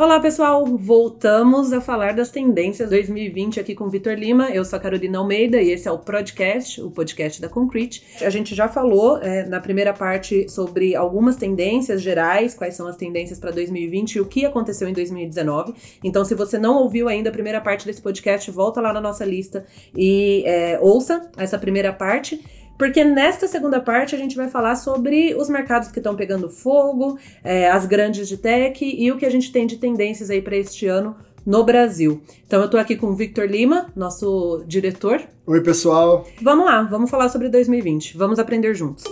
Olá, pessoal! Voltamos a falar das tendências 2020 aqui com o Vitor Lima. Eu sou a Carolina Almeida e esse é o podcast, o podcast da Concrete. A gente já falou é, na primeira parte sobre algumas tendências gerais, quais são as tendências para 2020 e o que aconteceu em 2019. Então, se você não ouviu ainda a primeira parte desse podcast, volta lá na nossa lista e é, ouça essa primeira parte. Porque nesta segunda parte a gente vai falar sobre os mercados que estão pegando fogo, é, as grandes de tech e o que a gente tem de tendências aí para este ano no Brasil. Então eu estou aqui com o Victor Lima, nosso diretor. Oi, pessoal. Vamos lá, vamos falar sobre 2020. Vamos aprender juntos.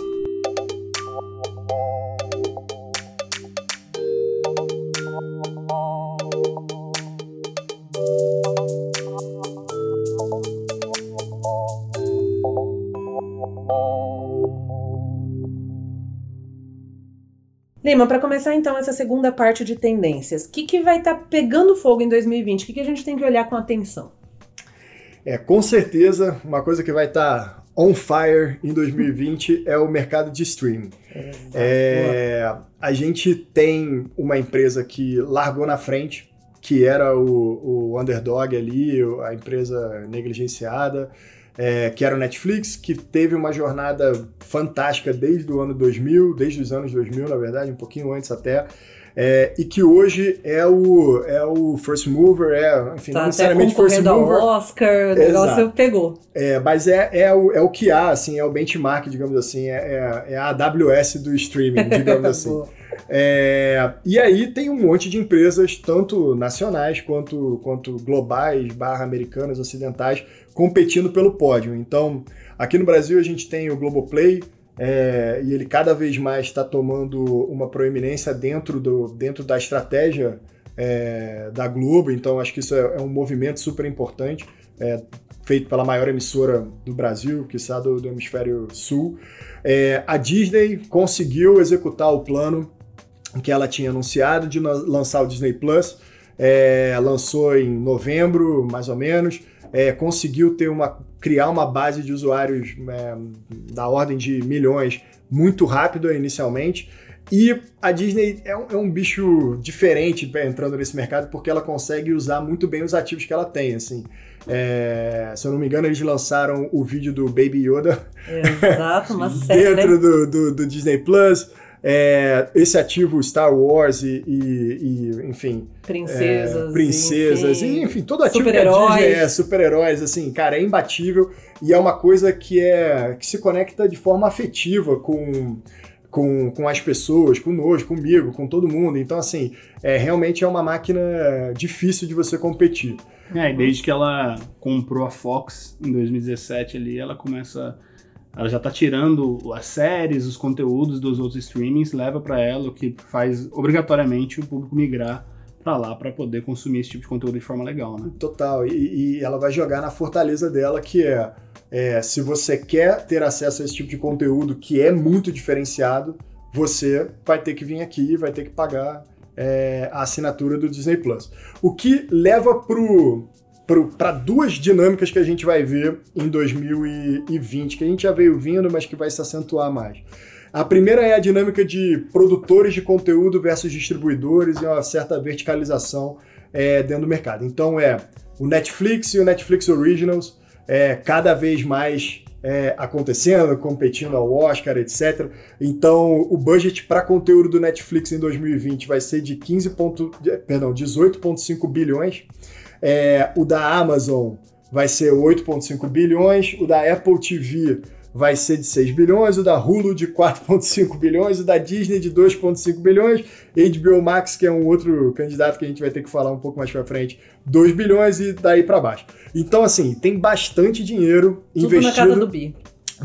Lima, para começar então essa segunda parte de tendências, o que, que vai estar tá pegando fogo em 2020? O que, que a gente tem que olhar com atenção? É, com certeza, uma coisa que vai estar tá on fire em 2020 é o mercado de streaming. É, a gente tem uma empresa que largou na frente, que era o, o underdog ali, a empresa negligenciada é, que era o Netflix, que teve uma jornada fantástica desde o ano 2000, desde os anos 2000, na verdade, um pouquinho antes até. É, e que hoje é o, é o first mover, é, enfim, tá não necessariamente first mover. Ao Oscar, o negócio Exato. pegou. É, mas é, é, o, é o que há, assim, é o benchmark, digamos assim, é, é, é a AWS do streaming, digamos assim. É, e aí tem um monte de empresas, tanto nacionais quanto, quanto globais, barra americanas, ocidentais, competindo pelo pódio. Então, aqui no Brasil a gente tem o Globoplay, é, e ele cada vez mais está tomando uma proeminência dentro, do, dentro da estratégia é, da Globo, então acho que isso é, é um movimento super importante, é, feito pela maior emissora do Brasil, que está do, do hemisfério sul. É, a Disney conseguiu executar o plano que ela tinha anunciado de lançar o Disney Plus, é, lançou em novembro, mais ou menos é, conseguiu ter uma, criar uma base de usuários é, da ordem de milhões muito rápido inicialmente. E a Disney é um, é um, bicho diferente entrando nesse mercado porque ela consegue usar muito bem os ativos que ela tem, assim. É, se eu não me engano, eles lançaram o vídeo do Baby Yoda. Exato, uma série. dentro do, do, do Disney Plus. É, esse ativo Star Wars e, e, e enfim. Princesas. É, princesas, enfim, e, enfim, todo ativo que a Disney é, super-heróis, assim, cara, é imbatível e é uma coisa que, é, que se conecta de forma afetiva com. Com, com as pessoas, conosco, comigo, com todo mundo. Então, assim, é, realmente é uma máquina difícil de você competir. É, e desde que ela comprou a Fox em 2017 ali, ela começa ela já está tirando as séries, os conteúdos dos outros streamings, leva para ela o que faz obrigatoriamente o público migrar para lá para poder consumir esse tipo de conteúdo de forma legal, né? Total. E, e ela vai jogar na fortaleza dela, que é, é, se você quer ter acesso a esse tipo de conteúdo que é muito diferenciado, você vai ter que vir aqui, vai ter que pagar é, a assinatura do Disney Plus. O que leva pro para duas dinâmicas que a gente vai ver em 2020, que a gente já veio vindo, mas que vai se acentuar mais. A primeira é a dinâmica de produtores de conteúdo versus distribuidores e uma certa verticalização é, dentro do mercado. Então é o Netflix e o Netflix Originals é, cada vez mais é, acontecendo, competindo ao Oscar, etc. Então, o budget para conteúdo do Netflix em 2020 vai ser de 15. Ponto, perdão, 18,5 bilhões. É, o da Amazon vai ser 8,5 bilhões, o da Apple TV vai ser de 6 bilhões, o da Hulu de 4,5 bilhões, o da Disney de 2,5 bilhões, HBO Max, que é um outro candidato que a gente vai ter que falar um pouco mais para frente, 2 bilhões e daí para baixo. Então, assim, tem bastante dinheiro Tudo investido. Tudo na casa do Bi.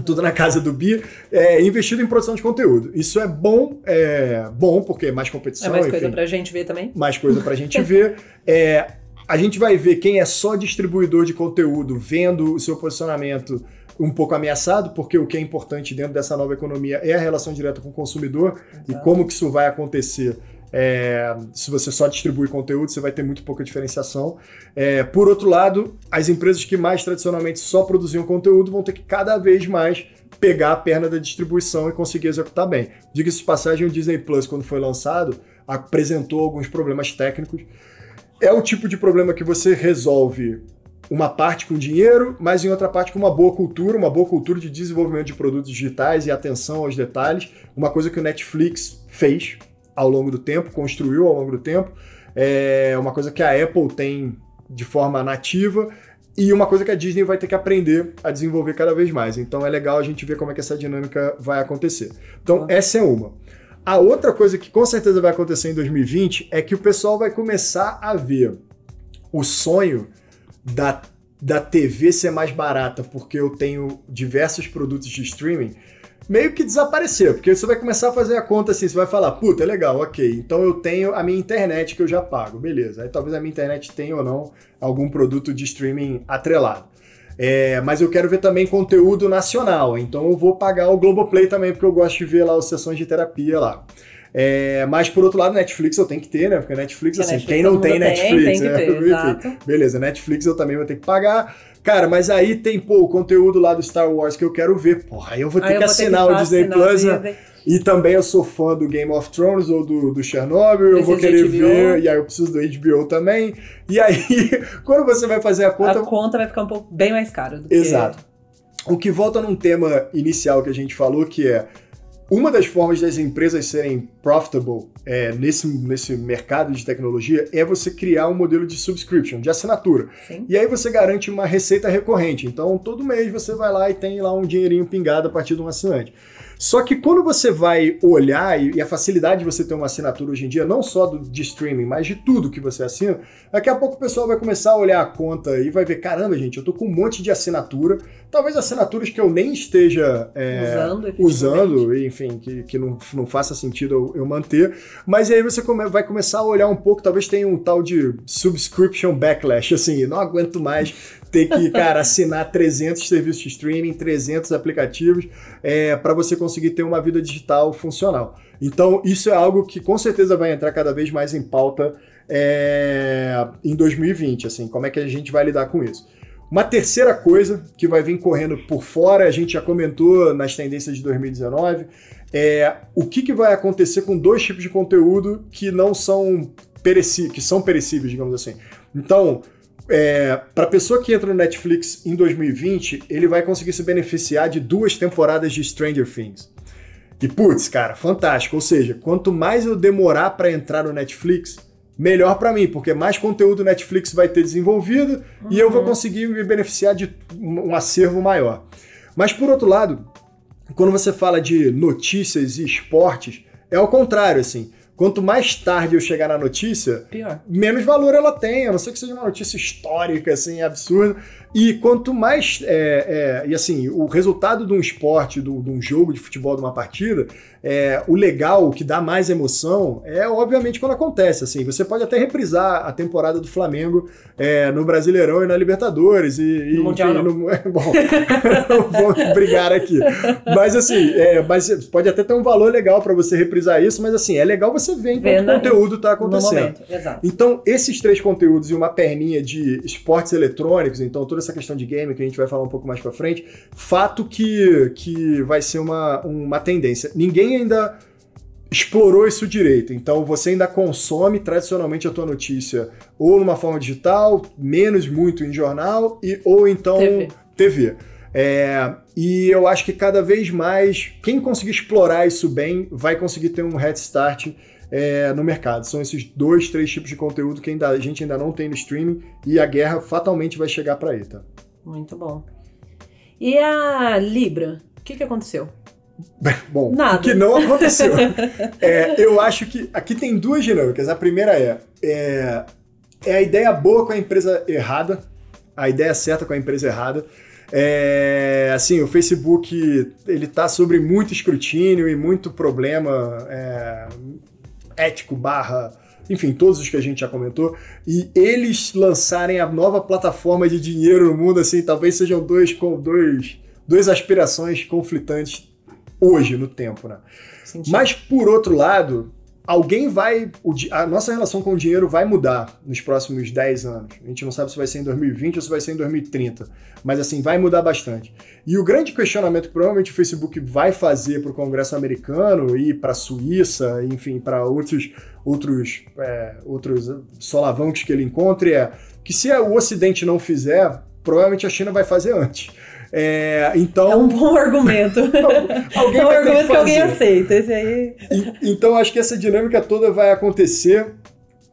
Tudo na casa do Bi, é, investido em produção de conteúdo. Isso é bom, é bom porque é mais competição. É mais enfim, coisa pra gente ver também. Mais coisa pra gente ver. É, a gente vai ver quem é só distribuidor de conteúdo vendo o seu posicionamento um pouco ameaçado, porque o que é importante dentro dessa nova economia é a relação direta com o consumidor Exato. e como que isso vai acontecer. É, se você só distribui conteúdo, você vai ter muito pouca diferenciação. É, por outro lado, as empresas que mais tradicionalmente só produziam conteúdo vão ter que cada vez mais pegar a perna da distribuição e conseguir executar bem. Diga-se de passagem, o Disney Plus, quando foi lançado, apresentou alguns problemas técnicos. É o tipo de problema que você resolve uma parte com dinheiro, mas em outra parte com uma boa cultura, uma boa cultura de desenvolvimento de produtos digitais e atenção aos detalhes, uma coisa que o Netflix fez ao longo do tempo, construiu ao longo do tempo, é uma coisa que a Apple tem de forma nativa e uma coisa que a Disney vai ter que aprender a desenvolver cada vez mais. Então é legal a gente ver como é que essa dinâmica vai acontecer. Então essa é uma. A outra coisa que com certeza vai acontecer em 2020 é que o pessoal vai começar a ver o sonho da, da TV ser mais barata porque eu tenho diversos produtos de streaming meio que desaparecer, porque você vai começar a fazer a conta assim, você vai falar, puta, é legal, ok, então eu tenho a minha internet que eu já pago, beleza. Aí talvez a minha internet tenha ou não algum produto de streaming atrelado. É, mas eu quero ver também conteúdo nacional, então eu vou pagar o Globoplay também, porque eu gosto de ver lá as sessões de terapia lá. É, mas por outro lado, Netflix eu tenho que ter, né? Porque Netflix, assim, Netflix, quem não tem Netflix, tem, tem né? ter, Beleza, Netflix eu também vou ter que pagar. Cara, mas aí tem, pô, o conteúdo lá do Star Wars que eu quero ver. Porra, aí eu vou ter aí que assinar ter que o Disney Plus. Né? E também eu sou fã do Game of Thrones ou do, do Chernobyl, eu vou querer ver, e aí eu preciso do HBO também. E aí, quando você vai fazer a conta. A conta vai ficar um pouco bem mais cara do que. Exato. O que volta num tema inicial que a gente falou, que é uma das formas das empresas serem profitable é, nesse, nesse mercado de tecnologia é você criar um modelo de subscription, de assinatura. Sim. E aí você garante uma receita recorrente. Então, todo mês você vai lá e tem lá um dinheirinho pingado a partir de um assinante. Só que quando você vai olhar, e a facilidade de você ter uma assinatura hoje em dia, não só do, de streaming, mas de tudo que você assina, daqui a pouco o pessoal vai começar a olhar a conta e vai ver: caramba, gente, eu tô com um monte de assinatura, talvez assinaturas que eu nem esteja é, usando, usando, enfim, que, que não, não faça sentido eu, eu manter, mas aí você come, vai começar a olhar um pouco, talvez tenha um tal de subscription backlash, assim, não aguento mais ter que, cara, assinar 300 serviços de streaming, 300 aplicativos, é, para você conseguir ter uma vida digital funcional. Então, isso é algo que com certeza vai entrar cada vez mais em pauta é, em 2020, assim, como é que a gente vai lidar com isso. Uma terceira coisa que vai vir correndo por fora, a gente já comentou nas tendências de 2019, é o que, que vai acontecer com dois tipos de conteúdo que não são perecíveis, que são perecíveis, digamos assim. Então, é, para a pessoa que entra no Netflix em 2020, ele vai conseguir se beneficiar de duas temporadas de Stranger Things. E putz, cara, fantástico. Ou seja, quanto mais eu demorar para entrar no Netflix, melhor para mim, porque mais conteúdo Netflix vai ter desenvolvido uhum. e eu vou uhum. conseguir me beneficiar de um acervo maior. Mas por outro lado, quando você fala de notícias e esportes, é o contrário, assim. Quanto mais tarde eu chegar na notícia, Pior. menos valor ela tem, a não ser que seja uma notícia histórica, assim, absurda. E quanto mais. É, é, e assim, o resultado de um esporte, de um jogo de futebol, de uma partida, é, o legal, o que dá mais emoção, é obviamente quando acontece. Assim, você pode até reprisar a temporada do Flamengo é, no Brasileirão e na Libertadores. E, no Mundial. Bom, vou brigar aqui. Mas assim, é, mas pode até ter um valor legal para você reprisar isso, mas assim, é legal você ver enquanto o conteúdo está acontecendo. Então, esses três conteúdos e uma perninha de esportes eletrônicos, então toda essa questão de game que a gente vai falar um pouco mais para frente, fato que, que vai ser uma, uma tendência. Ninguém ainda explorou isso direito. Então você ainda consome tradicionalmente a tua notícia ou numa forma digital, menos muito em jornal e ou então TV. TV. É, e eu acho que cada vez mais quem conseguir explorar isso bem vai conseguir ter um head start é, no mercado. São esses dois, três tipos de conteúdo que ainda, a gente ainda não tem no streaming e a guerra fatalmente vai chegar para aí, tá? Muito bom. E a Libra? O que, que aconteceu? Bom, Nada. o que não aconteceu. é, eu acho que aqui tem duas dinâmicas. A primeira é, é, é a ideia boa com a empresa errada, a ideia certa com a empresa errada. É, assim, o Facebook ele tá sobre muito escrutínio e muito problema é, ético barra, enfim, todos os que a gente já comentou, e eles lançarem a nova plataforma de dinheiro no mundo, assim, talvez sejam dois com dois, duas aspirações conflitantes hoje no tempo, né? Mas por outro lado, alguém vai. A nossa relação com o dinheiro vai mudar nos próximos 10 anos. A gente não sabe se vai ser em 2020 ou se vai ser em 2030. Mas assim, vai mudar bastante. E o grande questionamento que provavelmente o Facebook vai fazer para o Congresso americano e para a Suíça, enfim, para outros, outros, é, outros solavancos que ele encontre é que se o Ocidente não fizer, provavelmente a China vai fazer antes. É, então, é um bom argumento. alguém é um argumento que, que, alguém aceita. Esse aí... E, então, acho que essa dinâmica toda vai acontecer.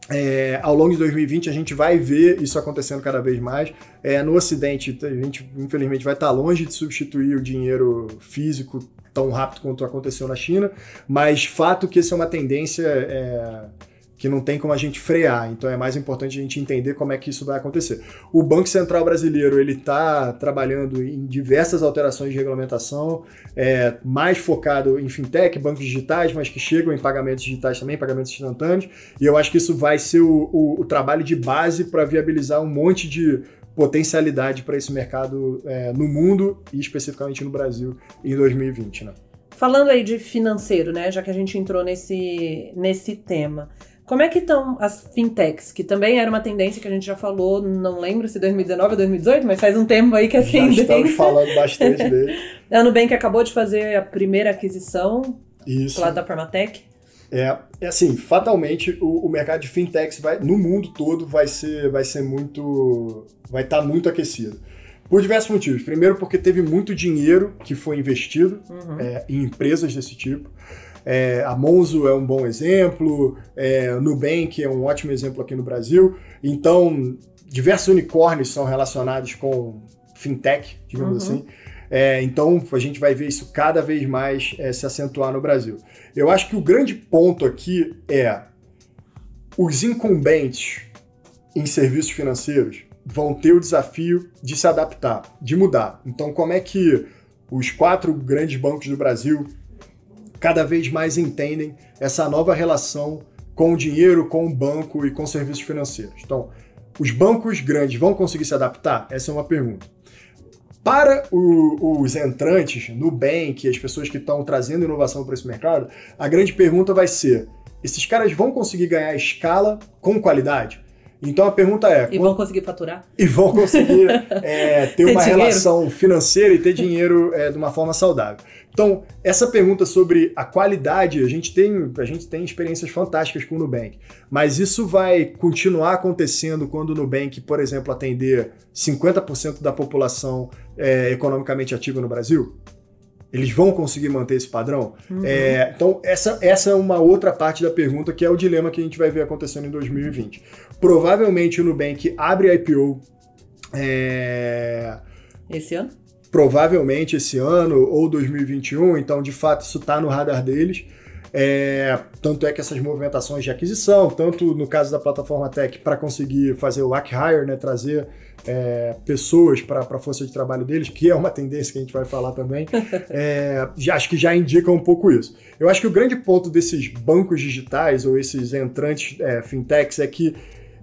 É, ao longo de 2020 a gente vai ver isso acontecendo cada vez mais. É, no Ocidente, a gente infelizmente vai estar longe de substituir o dinheiro físico tão rápido quanto aconteceu na China, mas fato que isso é uma tendência é, que não tem como a gente frear. Então é mais importante a gente entender como é que isso vai acontecer. O Banco Central Brasileiro ele está trabalhando em diversas alterações de regulamentação, é, mais focado em fintech, bancos digitais, mas que chegam em pagamentos digitais também, pagamentos instantâneos. E eu acho que isso vai ser o, o, o trabalho de base para viabilizar um monte de potencialidade para esse mercado é, no mundo e especificamente no Brasil em 2020, né? Falando aí de financeiro, né, já que a gente entrou nesse, nesse tema, como é que estão as fintechs, que também era uma tendência que a gente já falou, não lembro se 2019 ou 2018, mas faz um tempo aí que é tendência. Já estamos falando bastante dele. A Nubank acabou de fazer a primeira aquisição Isso. lá da Formatec. É, é assim, fatalmente o, o, mercado de fintechs vai, no mundo todo vai ser, vai ser muito, vai estar tá muito aquecido. Por diversos motivos. Primeiro, porque teve muito dinheiro que foi investido uhum. é, em empresas desse tipo. É, a Monzo é um bom exemplo, é, Nubank é um ótimo exemplo aqui no Brasil. Então, diversos unicórnios são relacionados com fintech, digamos uhum. assim. É, então, a gente vai ver isso cada vez mais é, se acentuar no Brasil. Eu acho que o grande ponto aqui é os incumbentes em serviços financeiros vão ter o desafio de se adaptar, de mudar. Então, como é que os quatro grandes bancos do Brasil cada vez mais entendem essa nova relação com o dinheiro, com o banco e com serviços financeiros. Então, os bancos grandes vão conseguir se adaptar? Essa é uma pergunta. Para o, os entrantes, Nubank, as pessoas que estão trazendo inovação para esse mercado, a grande pergunta vai ser: esses caras vão conseguir ganhar escala com qualidade? Então a pergunta é. E vão conseguir faturar? E vão conseguir é, ter, ter, uma dinheiro? relação financeira e ter dinheiro é, de uma forma saudável. Então, essa pergunta sobre a qualidade, a gente tem, a gente tem experiências fantásticas com o Nubank, mas isso vai continuar acontecendo quando o Nubank, por exemplo, atender 50% da população é, economicamente ativa no Brasil? Eles vão conseguir manter esse padrão? Uhum. É, então, essa, essa é uma outra parte da pergunta, que é o dilema que a gente vai ver acontecendo em 2020. Provavelmente o Nubank abre IPO. É... Esse ano? Provavelmente esse ano ou 2021, então de fato isso está no radar deles. É, tanto é que essas movimentações de aquisição, tanto no caso da plataforma Tech, para conseguir fazer o acquire, né, trazer é, pessoas para a força de trabalho deles, que é uma tendência que a gente vai falar também, é, já, acho que já indica um pouco isso. Eu acho que o grande ponto desses bancos digitais ou esses entrantes é, fintechs é que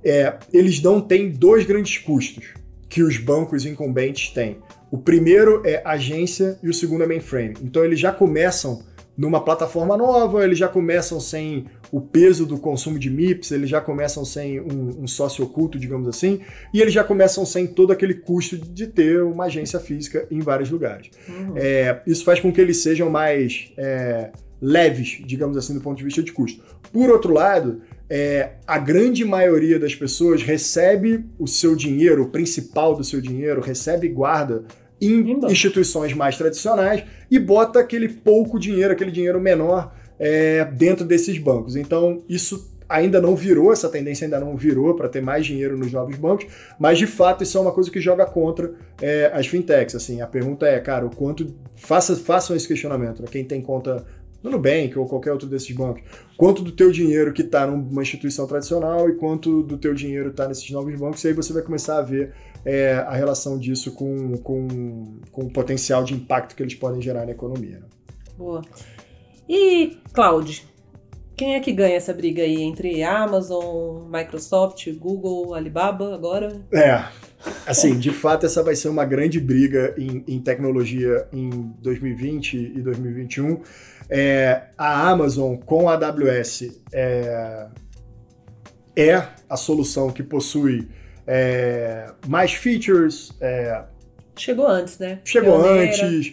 é, eles não têm dois grandes custos que os bancos incumbentes têm. O primeiro é agência e o segundo é mainframe. Então eles já começam numa plataforma nova, eles já começam sem o peso do consumo de MIPS, eles já começam sem um, um, sócio oculto, digamos assim, e eles já começam sem todo aquele custo de ter uma agência física em vários lugares. Uhum. É, isso faz com que eles sejam mais é, leves, digamos assim, do ponto de vista de custo. Por outro lado, é, a grande maioria das pessoas recebe o seu dinheiro, o principal do seu dinheiro, recebe guarda em instituições mais tradicionais e bota aquele pouco dinheiro, aquele dinheiro menor é, dentro desses bancos. Então, isso ainda não virou, essa tendência ainda não virou para ter mais dinheiro nos novos bancos, mas de fato isso é uma coisa que joga contra é, as fintechs. Assim, a pergunta é, cara, o quanto. Faça, façam esse questionamento. Né? Quem tem conta no Nubank ou qualquer outro desses bancos, quanto do teu dinheiro que está numa instituição tradicional e quanto do teu dinheiro está nesses novos bancos, e aí você vai começar a ver é, a relação disso com, com, com o potencial de impacto que eles podem gerar na economia. Né? Boa. E cloud? Quem é que ganha essa briga aí entre Amazon, Microsoft, Google, Alibaba agora? É. assim, de fato, essa vai ser uma grande briga em, em tecnologia em 2020 e 2021. É, a Amazon com a AWS é, é a solução que possui é, mais features. É, chegou antes, né? Chegou Pioneira. antes,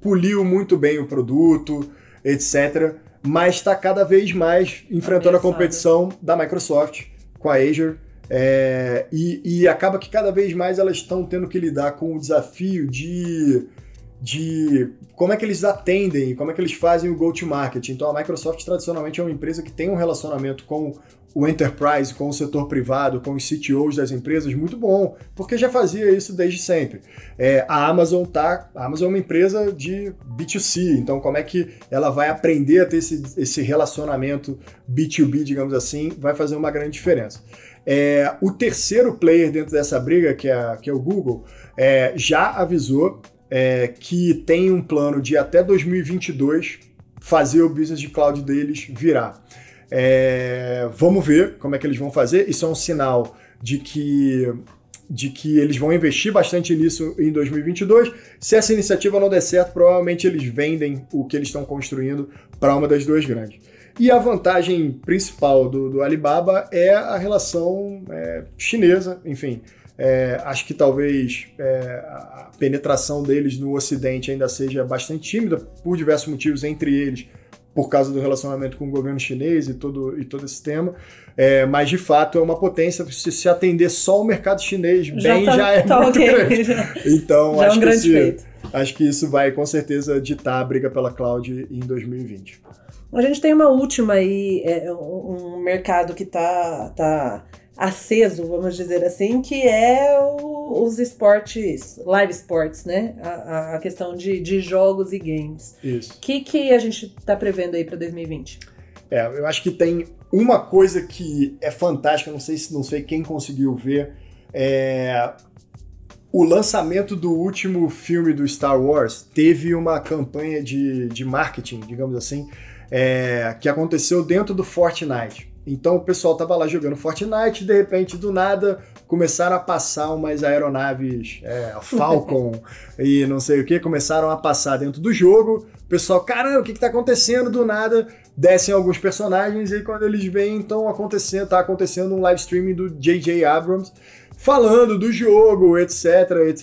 poliu muito bem o produto, etc. Mas está cada vez mais enfrentando a competição da Microsoft com a Azure. É, e, e, acaba que cada vez mais elas estão tendo que lidar com o desafio de, de como é que eles atendem, como é que eles fazem o go-to-market. Então a Microsoft tradicionalmente é uma empresa que tem um relacionamento com o enterprise, com o setor privado, com os CTOs das empresas, muito bom, porque já fazia isso desde sempre. É, a Amazon tá, a Amazon é uma empresa de B2C, então como é que ela vai aprender a ter esse, esse relacionamento B2B, digamos assim, vai fazer uma grande diferença. É, o terceiro player dentro dessa briga, que é, que é o Google, é, já avisou é, que tem um plano de até 2022 fazer o business de cloud deles virar. É, vamos ver como é que eles vão fazer. Isso é um sinal de que de que eles vão investir bastante nisso em 2022. Se essa iniciativa não der certo, provavelmente eles vendem o que eles estão construindo para uma das duas grandes. E a vantagem principal do, do Alibaba é a relação é, chinesa, enfim. É, acho que talvez é, a penetração deles no Ocidente ainda seja bastante tímida, por diversos motivos, entre eles por causa do relacionamento com o governo chinês e todo, e todo esse tema. É, mas, de fato, é uma potência. Se se atender só o mercado chinês já bem, tá, já é tá muito okay. grande. Então, já acho, é um que esse, acho que isso vai, com certeza, ditar a briga pela cloud em 2020. A gente tem uma última aí, é, um mercado que está tá aceso, vamos dizer assim, que é o, os esportes, live sports, né? A, a questão de, de, jogos e games. Isso. O que, que a gente está prevendo aí para 2020? É, eu acho que tem uma coisa que é fantástica, não sei se não sei quem conseguiu ver, é o lançamento do último filme do Star Wars teve uma campanha de, de marketing, digamos assim, é, que aconteceu dentro do Fortnite. Então o pessoal tava lá jogando Fortnite, de repente, do nada, começaram a passar umas aeronaves é, Falcon e não sei o que, começaram a passar dentro do jogo. O pessoal, caramba, o que, que tá acontecendo? Do nada, descem alguns personagens e quando eles veem, então acontecendo, tá acontecendo um live streaming do J.J. Abrams falando do jogo, etc.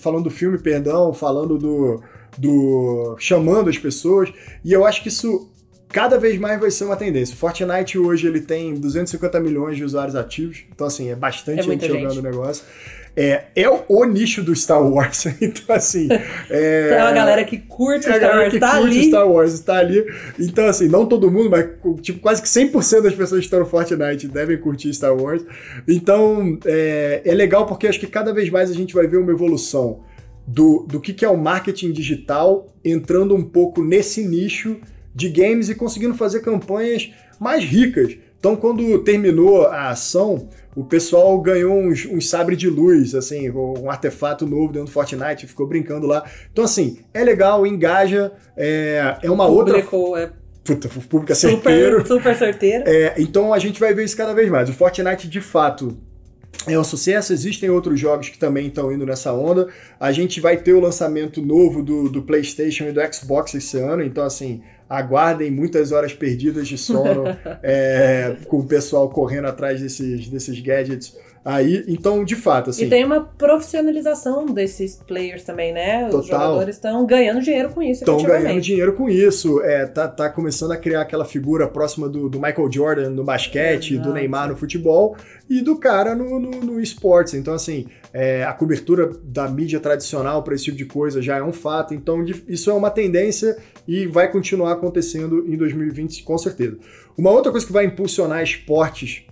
Falando do filme, perdão, falando do. do. chamando as pessoas. E eu acho que isso cada vez mais vai ser uma tendência. O Fortnite hoje ele tem 250 milhões de usuários ativos, então assim, é bastante é gente jogando o negócio. É, é o, o, nicho do Star Wars, então assim... É, é a galera que curte é Star Wars, tá curte ali. Star Wars, tá ali. Então assim, não todo mundo, mas tipo, quase que 100% das pessoas que estão no Fortnite devem curtir Star Wars. Então, é, é legal porque acho que cada vez mais a gente vai ver uma evolução do, do que, que é o marketing digital entrando um pouco nesse nicho de games e conseguindo fazer campanhas mais ricas. Então, quando terminou a ação, o pessoal ganhou uns, uns sabre de luz, assim, um artefato novo dentro do Fortnite, ficou brincando lá. Então, assim, é legal, engaja, é, é uma o outra. É Puta, o público é certeiro. Super, super certeiro. É, então a gente vai ver isso cada vez mais. O Fortnite, de fato, é um sucesso. Existem outros jogos que também estão indo nessa onda. A gente vai ter o lançamento novo do, do PlayStation e do Xbox esse ano. Então, assim, aguardem muitas horas perdidas de sono é, com o pessoal correndo atrás desses, desses gadgets aí. Então, de fato, assim. E tem uma profissionalização desses players também, né? Total. Os jogadores estão ganhando dinheiro com isso. Estão ganhando dinheiro com isso. É, tá, tá começando a criar aquela figura próxima do, do Michael Jordan no basquete, do Neymar no futebol e do cara no, no, no esportes. Então, assim, é, a cobertura da mídia tradicional para esse tipo de coisa já é um fato. Então, isso é uma tendência e vai continuar acontecendo em 2020, com certeza. Uma outra coisa que vai impulsionar esportes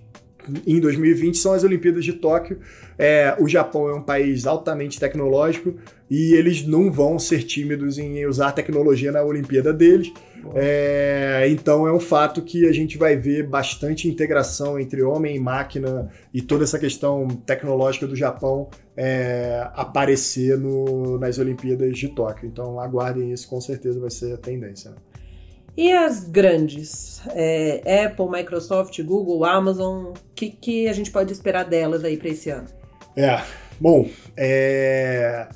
em 2020 são as Olimpíadas de Tóquio. É, o Japão é um país altamente tecnológico e eles não vão ser tímidos em usar tecnologia na Olimpíada deles. É, então é um fato que a gente vai ver bastante integração entre homem e máquina e toda essa questão tecnológica do Japão é, aparecer no, nas Olimpíadas de Tóquio. Então aguardem isso, com certeza vai ser a tendência. Né? E as grandes? É, Apple, Microsoft, Google, Amazon, o que, que a gente pode esperar delas aí para esse ano? É, Bom, é...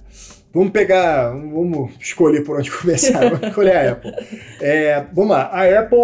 vamos pegar, vamos escolher por onde começar. vamos escolher a Apple. É, vamos lá, a Apple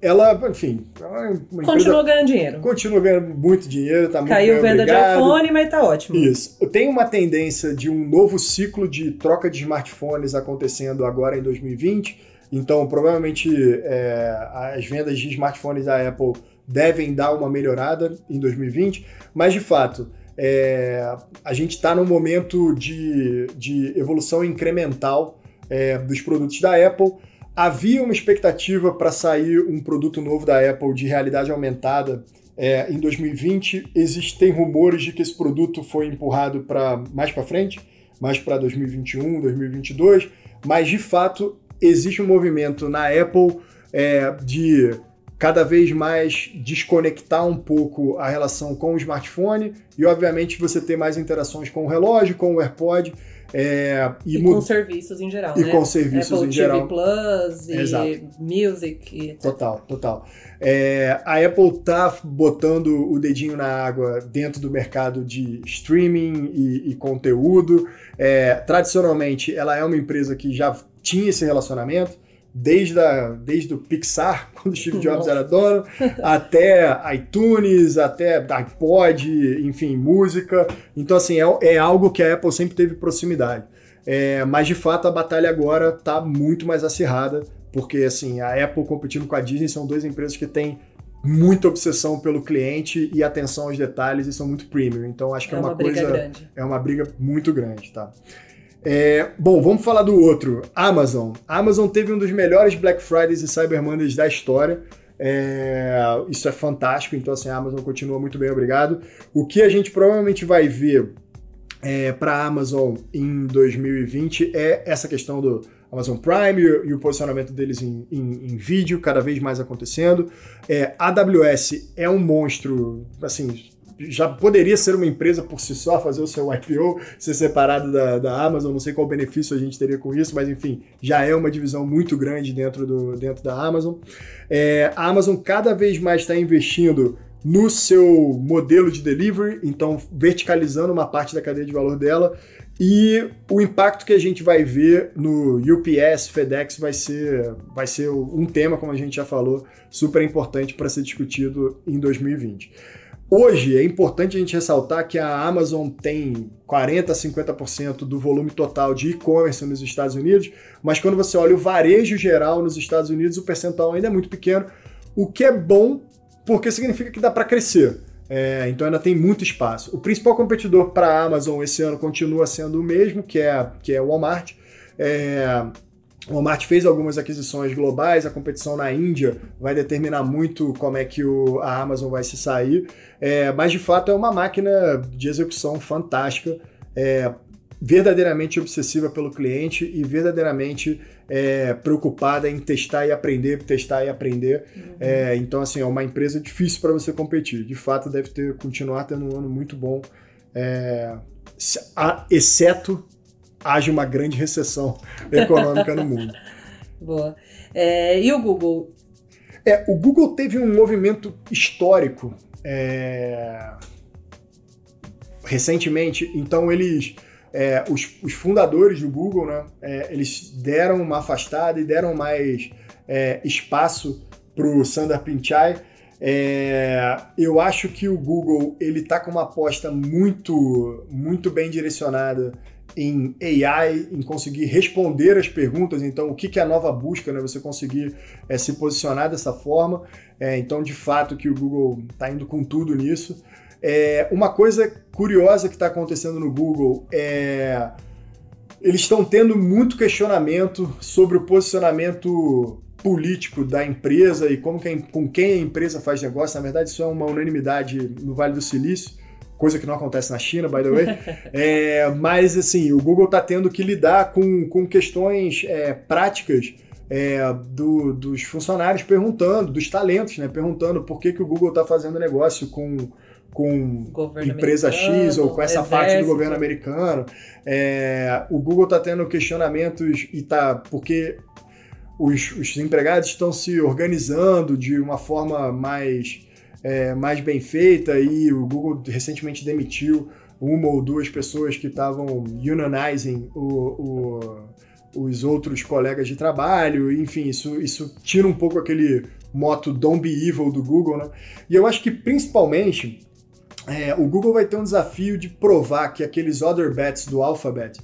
ela, enfim. É continua ganhando dinheiro. Continua ganhando muito dinheiro, tá muito Caiu venda obrigado. de iPhone, mas tá ótimo. Isso. Tem uma tendência de um novo ciclo de troca de smartphones acontecendo agora em 2020. Então, provavelmente, é, as vendas de smartphones da Apple devem dar uma melhorada em 2020. Mas, de fato, é, a gente está num momento de, de evolução incremental é, dos produtos da Apple. Havia uma expectativa para sair um produto novo da Apple de realidade aumentada é, em 2020. Existem rumores de que esse produto foi empurrado para mais para frente, mais para 2021, 2022. Mas de fato existe um movimento na Apple é, de cada vez mais desconectar um pouco a relação com o smartphone e, obviamente, você ter mais interações com o relógio, com o AirPod. É, e, e com serviços em geral, e né? com serviços Apple em TV geral. Plus e Exato. Music. E etc. Total, total. É, a Apple tá botando o dedinho na água dentro do mercado de streaming e, e conteúdo. É, tradicionalmente, ela é uma empresa que já tinha esse relacionamento desde, a, desde o Pixar, quando o Steve Jobs Nossa. era dono, até iTunes, até iPod, enfim, música. Então, assim, é, é algo que a Apple sempre teve proximidade. É, mas, de fato, a batalha agora está muito mais acirrada, porque, assim, a Apple competindo com a Disney são duas empresas que têm muita obsessão pelo cliente e atenção aos detalhes e são muito premium. Então, acho que é, É uma briga coisa... grande. É uma briga muito grande, tá? É, bom, vamos falar do outro. Amazon. A Amazon teve um dos melhores Black Fridays e Cyber Mondays da história. É, isso é fantástico, então assim, a Amazon continua muito bem, obrigado. O que a gente provavelmente vai ver é, para a Amazon em 2020 é essa questão do Amazon Prime e, e o posicionamento deles em, em- em vídeo cada vez mais acontecendo. É, AWS é um monstro, assim, já poderia ser uma empresa por si só, fazer o seu IPO, ser separado da, da Amazon, não sei qual benefício a gente teria com isso, mas enfim, já é uma divisão muito grande dentro, do, dentro da Amazon. É, a Amazon cada vez mais está investindo no seu modelo de delivery, então verticalizando uma parte da cadeia de valor dela. E o impacto que a gente vai ver no UPS, FedEx vai ser, vai ser um tema, como a gente já falou, super importante para ser discutido em 2020. Hoje é importante a gente ressaltar que a Amazon tem 40 a 50% do volume total de e-commerce nos Estados Unidos, mas quando você olha o varejo geral nos Estados Unidos, o percentual ainda é muito pequeno, o que é bom porque significa que dá para crescer. É, então ainda tem muito espaço. O principal competidor para a Amazon esse ano continua sendo o mesmo, que é, que é o Walmart. É, o Walmart fez algumas aquisições globais, a competição na Índia vai determinar muito como é que o, a Amazon vai se sair, é, mas de fato é uma máquina de execução fantástica, é, verdadeiramente obsessiva pelo cliente e verdadeiramente é, preocupada em testar e aprender, testar e aprender. É, então, assim, é uma empresa difícil para você competir. De fato, deve ter continuar tendo um ano muito bom, é, a- exceto haja uma grande recessão econômica no mundo. Boa. É, e o Google? É, o Google teve um movimento histórico é, recentemente, então eles, é, os, os fundadores do Google, né, é, eles deram uma afastada e deram mais é, espaço para o Sundar Pichai. É, eu acho que o Google ele está com uma aposta muito, muito bem direcionada em AI, em conseguir responder as perguntas. Então, o que, é a nova busca, né? Você conseguir é, se posicionar dessa forma. É, então, de fato, que o Google está indo com tudo nisso. É, uma coisa curiosa que está acontecendo no Google é eles estão tendo muito questionamento sobre o posicionamento político da empresa e como que com quem a empresa faz negócio. Na verdade, isso é uma unanimidade no Vale do Silício, coisa que não acontece na China, by the way. É, mas, assim, o Google está tendo que lidar com, com questões é, práticas é, do- dos funcionários perguntando, dos talentos, né? Perguntando por que, que o Google está fazendo negócio com, com Governo empresa X ou com essa parte do exército. governo americano. É, o Google está tendo questionamentos e tá porque os, os empregados estão se organizando de uma forma mais é, mais bem feita e o Google recentemente demitiu uma ou duas pessoas que estavam unionizing o, o, os outros colegas de trabalho, enfim, isso, isso tira um pouco aquele moto Don't Be Evil do Google, né? E eu acho que principalmente é, o Google vai ter um desafio de provar que aqueles other bets do Alphabet,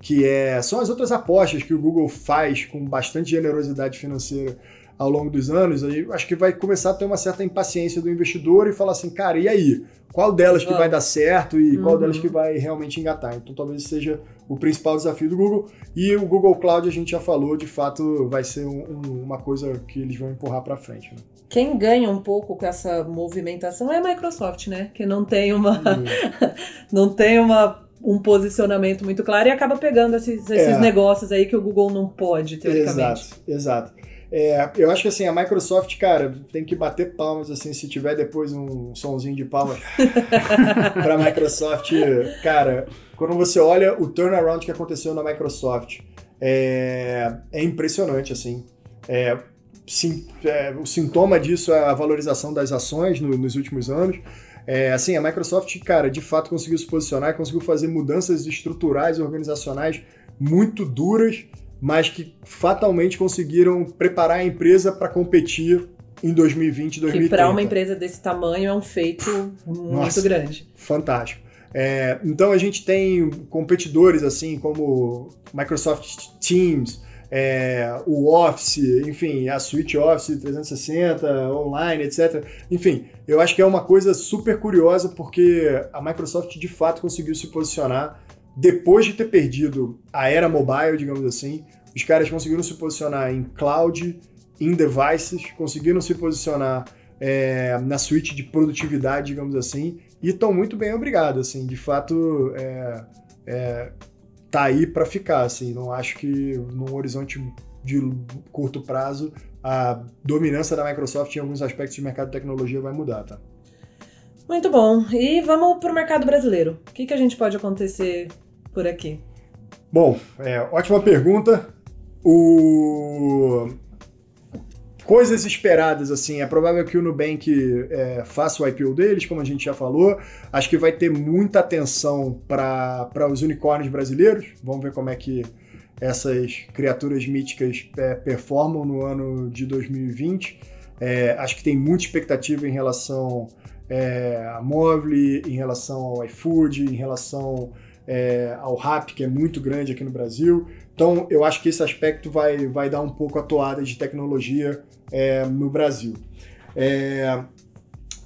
que é, são as outras apostas que o Google faz com bastante generosidade financeira ao longo dos anos, aí acho que vai começar a ter uma certa impaciência do investidor e falar assim, cara, e aí? Qual delas que vai dar certo e qual delas que uhum. vai realmente engatar? Então talvez seja o principal desafio do Google. E o Google Cloud, a gente já falou, de fato vai ser um, um, uma coisa que eles vão empurrar para frente. Né? Quem ganha um pouco com essa movimentação é a Microsoft, né? Que não tem uma, uhum. não tem uma um posicionamento muito claro e acaba pegando esses, esses é. negócios aí que o Google não pode, teoricamente. Exato, exato. É, eu acho que assim, a Microsoft, cara, tem que bater palmas, assim, se tiver depois um somzinho de palmas para a Microsoft. Cara, quando você olha o turnaround que aconteceu na Microsoft, é, é impressionante, assim. É, sim, é, o sintoma disso é a valorização das ações no, nos últimos anos. É, assim, a Microsoft, cara, de fato conseguiu se posicionar conseguiu fazer mudanças estruturais e organizacionais muito duras mas que fatalmente conseguiram preparar a empresa para competir em 2020 e 2030. Que para uma empresa desse tamanho é um feito muito Nossa, grande. Fantástico. É, então a gente tem competidores assim como Microsoft Teams, é, o Office, enfim, a Suite Office 360, online, etc. Enfim, eu acho que é uma coisa super curiosa porque a Microsoft de fato conseguiu se posicionar depois de ter perdido a era mobile, digamos assim, os caras conseguiram se posicionar em cloud, em devices, conseguiram se posicionar é, na suíte de produtividade, digamos assim, e estão muito bem obrigados, assim, de fato, é, é, tá aí para ficar, assim, não acho que num horizonte de curto prazo a dominância da Microsoft em alguns aspectos de mercado de tecnologia vai mudar, tá? Muito bom. E vamos para o mercado brasileiro. O que, que a gente pode acontecer por aqui? Bom, é, ótima pergunta. O... Coisas esperadas, assim, é provável que o Nubank é, faça o IPO deles, como a gente já falou. Acho que vai ter muita atenção para os unicórnios brasileiros. Vamos ver como é que essas criaturas míticas é, performam no ano de 2020. É, acho que tem muita expectativa em relação é, a Móvel, em relação ao iFood, em relação é, ao RAP, que é muito grande aqui no Brasil. Então, eu acho que esse aspecto vai, vai dar um pouco a toada de tecnologia é, no Brasil. É,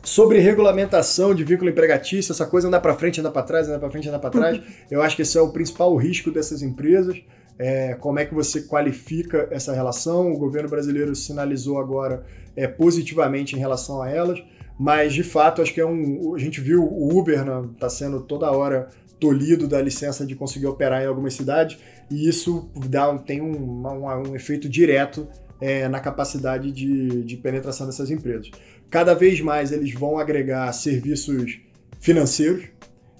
sobre regulamentação de vínculo empregatício, essa coisa andar para frente, andar para trás, andar para frente, andar para trás, eu acho que esse é o principal risco dessas empresas. É, como é que você qualifica essa relação? O governo brasileiro sinalizou agora é, positivamente em relação a elas, mas de fato acho que é um. A gente viu o Uber né, sendo toda hora tolhido da licença de conseguir operar em algumas cidades, e isso dá, tem um, um, um efeito direto é, na capacidade de, de penetração dessas empresas. Cada vez mais eles vão agregar serviços financeiros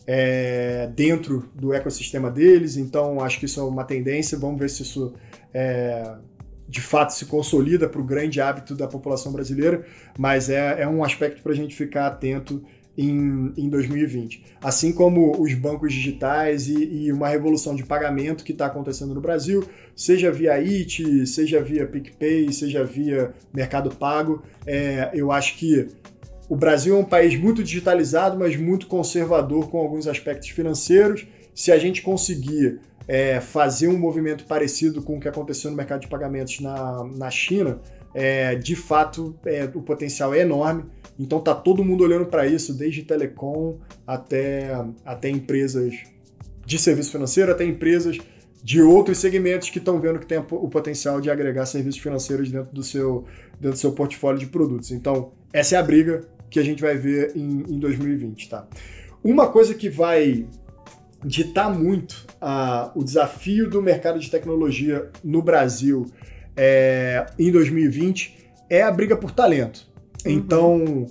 é, dentro do ecossistema deles, então acho que isso é uma tendência. Vamos ver se isso é, de fato se consolida para o grande hábito da população brasileira, mas é, é um aspecto para a gente ficar atento em, em 2020. Assim como os bancos digitais e, e uma revolução de pagamento que está acontecendo no Brasil, seja via IT, seja via PicPay, seja via Mercado Pago, é, eu acho que o Brasil é um país muito digitalizado, mas muito conservador com alguns aspectos financeiros. Se a gente conseguir é, fazer um movimento parecido com o que aconteceu no mercado de pagamentos na, na China, é, de fato é, o potencial é enorme. Então tá todo mundo olhando para isso, desde telecom até, até empresas de serviço financeiro, até empresas de outros segmentos que estão vendo que tem o potencial de agregar serviços financeiros dentro do seu, dentro do seu portfólio de produtos. Então, essa é a briga que a gente vai ver em, em 2020, tá? Uma coisa que vai ditar muito uh, o desafio do mercado de tecnologia no Brasil é, em 2020 é a briga por talento. Uhum. Então,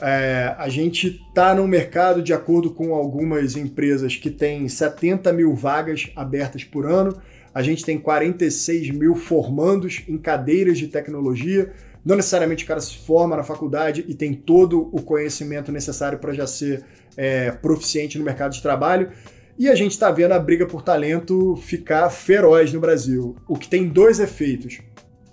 é, a gente está no mercado, de acordo com algumas empresas, que tem 70 mil vagas abertas por ano. A gente tem 46 mil formandos em cadeiras de tecnologia. Não necessariamente o cara se forma na faculdade e tem todo o conhecimento necessário para já ser é, proficiente no mercado de trabalho. E a gente está vendo a briga por talento ficar feroz no Brasil, o que tem dois efeitos.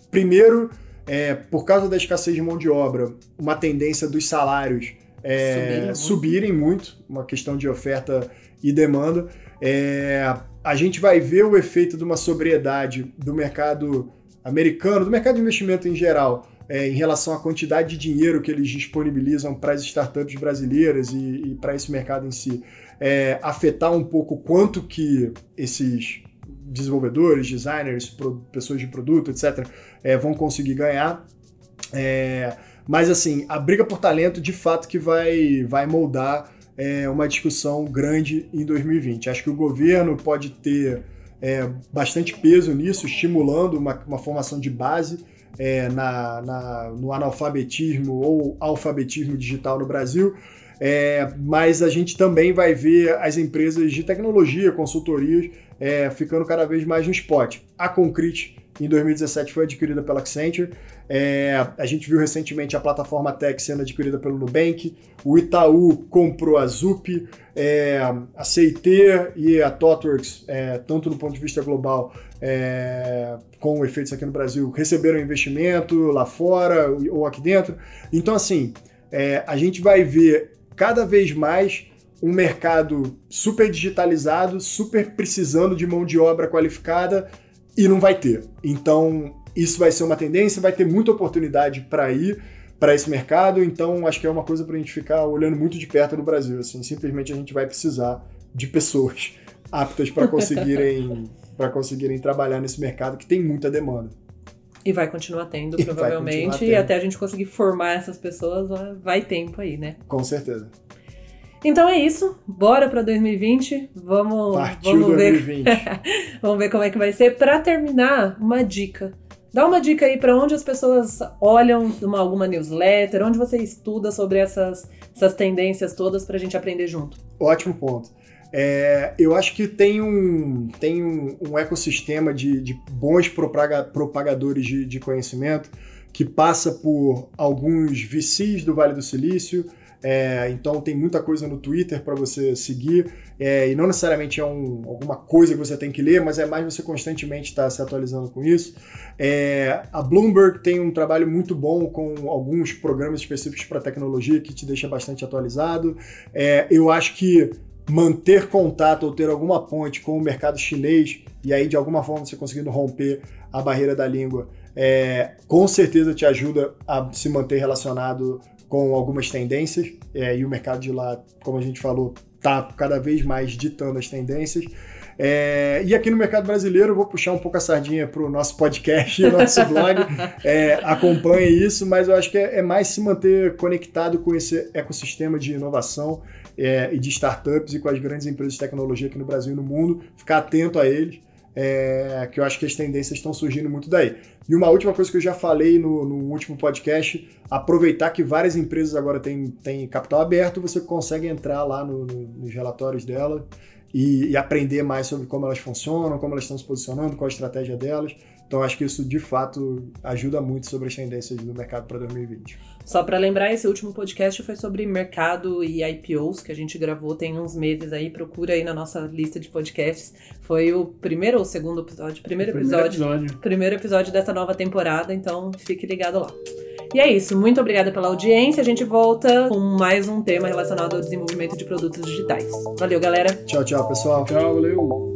Primeiro, é, por causa da escassez de mão de obra, uma tendência dos salários é, subirem, subirem muito, uma questão de oferta e demanda. É, a gente vai ver o efeito de uma sobriedade do mercado americano, do mercado de investimento em geral, é, em relação à quantidade de dinheiro que eles disponibilizam para as startups brasileiras e, e para esse mercado em si, é, afetar um pouco quanto que esses desenvolvedores, designers, pro, pessoas de produto, etc., é, vão conseguir ganhar. É, mas assim, a briga por talento de fato que vai, vai moldar é, uma discussão grande em 2020. Acho que o governo pode ter é, bastante peso nisso, estimulando uma, uma formação de base é, na, na, no analfabetismo ou alfabetismo digital no Brasil. É, mas a gente também vai ver as empresas de tecnologia, consultorias, é, ficando cada vez mais no spot. A Concrete, em 2017, foi adquirida pela Accenture. É, a gente viu recentemente a plataforma Tech sendo adquirida pelo Nubank. O Itaú comprou a Zup, é, a CIT e a ThoughtWorks, é, tanto do ponto de vista global, é, com efeitos aqui no Brasil, receberam investimento lá fora ou aqui dentro. Então, assim, é, a gente vai ver cada vez mais um mercado super digitalizado, super precisando de mão de obra qualificada e não vai ter. Então, isso vai ser uma tendência, vai ter muita oportunidade para ir para esse mercado, então acho que é uma coisa para a gente ficar olhando muito de perto no Brasil. Assim, simplesmente a gente vai precisar de pessoas aptas para conseguirem para conseguirem trabalhar nesse mercado que tem muita demanda. E vai continuar tendo, e provavelmente. Continuar tendo. E até a gente conseguir formar essas pessoas, vai tempo aí, né? Com certeza. Então é isso. Bora para 2020. Vamos, Partiu vamos 2020. ver. vamos ver como é que vai ser. Para terminar, uma dica. Dá uma dica aí para onde as pessoas olham uma, alguma newsletter, onde você estuda sobre essas, essas tendências todas para a gente aprender junto. Ótimo ponto. É, eu acho que tem um, tem um, um ecossistema de, de, bons propaga, propagadores de, de conhecimento que passa por alguns VCs do Vale do Silício, é, então tem muita coisa no Twitter para você seguir. É, e não necessariamente é um, alguma coisa que você tem que ler, mas é mais você constantemente estar tá se atualizando com isso. É, a Bloomberg tem um trabalho muito bom com alguns programas específicos para tecnologia que te deixa bastante atualizado. É, eu acho que manter contato ou ter alguma ponte com o mercado chinês e aí de alguma forma você conseguindo romper a barreira da língua, é, com certeza te ajuda a se manter relacionado com algumas tendências, é, e o mercado de lá, como a gente falou, está cada vez mais ditando as tendências. É, e aqui no mercado brasileiro, vou puxar um pouco a sardinha para o nosso podcast nosso blog. É, acompanhe isso, mas eu acho que é, é, mais se manter conectado com esse ecossistema de inovação é, e de startups e com as grandes empresas de tecnologia aqui no Brasil e no mundo, ficar atento a eles é, que eu acho que as tendências estão surgindo muito daí. E uma última coisa que eu já falei no, no último podcast, aproveitar que várias empresas agora têm, têm capital aberto, você consegue entrar lá no, no, nos relatórios dela e, e, aprender mais sobre como elas funcionam, como elas estão se posicionando, qual a estratégia delas. Então acho que isso de fato ajuda muito sobre as tendências do mercado para 2020. Só para lembrar, esse último podcast foi sobre mercado e IPOs que a gente gravou tem uns meses aí. Procura aí na nossa lista de podcasts. Foi o primeiro ou segundo episódio? Primeiro episódio. Primeiro episódio, primeiro episódio dessa nova temporada, então fique ligado lá. E é isso, muito obrigada pela audiência. A gente volta com mais um tema relacionado ao desenvolvimento de produtos digitais. Valeu, galera. Tchau, tchau, pessoal. Tchau, valeu.